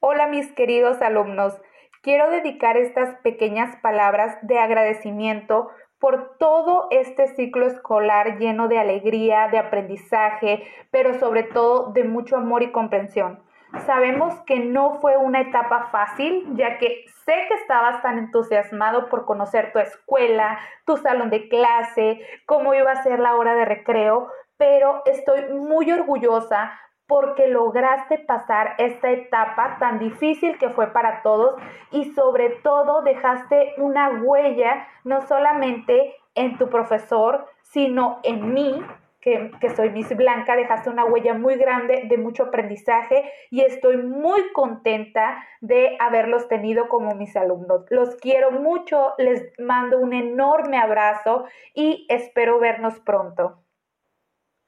Hola mis queridos alumnos, quiero dedicar estas pequeñas palabras de agradecimiento por todo este ciclo escolar lleno de alegría, de aprendizaje, pero sobre todo de mucho amor y comprensión. Sabemos que no fue una etapa fácil, ya que sé que estabas tan entusiasmado por conocer tu escuela, tu salón de clase, cómo iba a ser la hora de recreo, pero estoy muy orgullosa porque lograste pasar esta etapa tan difícil que fue para todos y sobre todo dejaste una huella no solamente en tu profesor, sino en mí, que, que, soy Miss Blanca, dejaste una huella muy grande de mucho aprendizaje y estoy muy contenta de haberlos tenido como mis alumnos. Los quiero mucho, les mando un enorme abrazo y espero vernos pronto.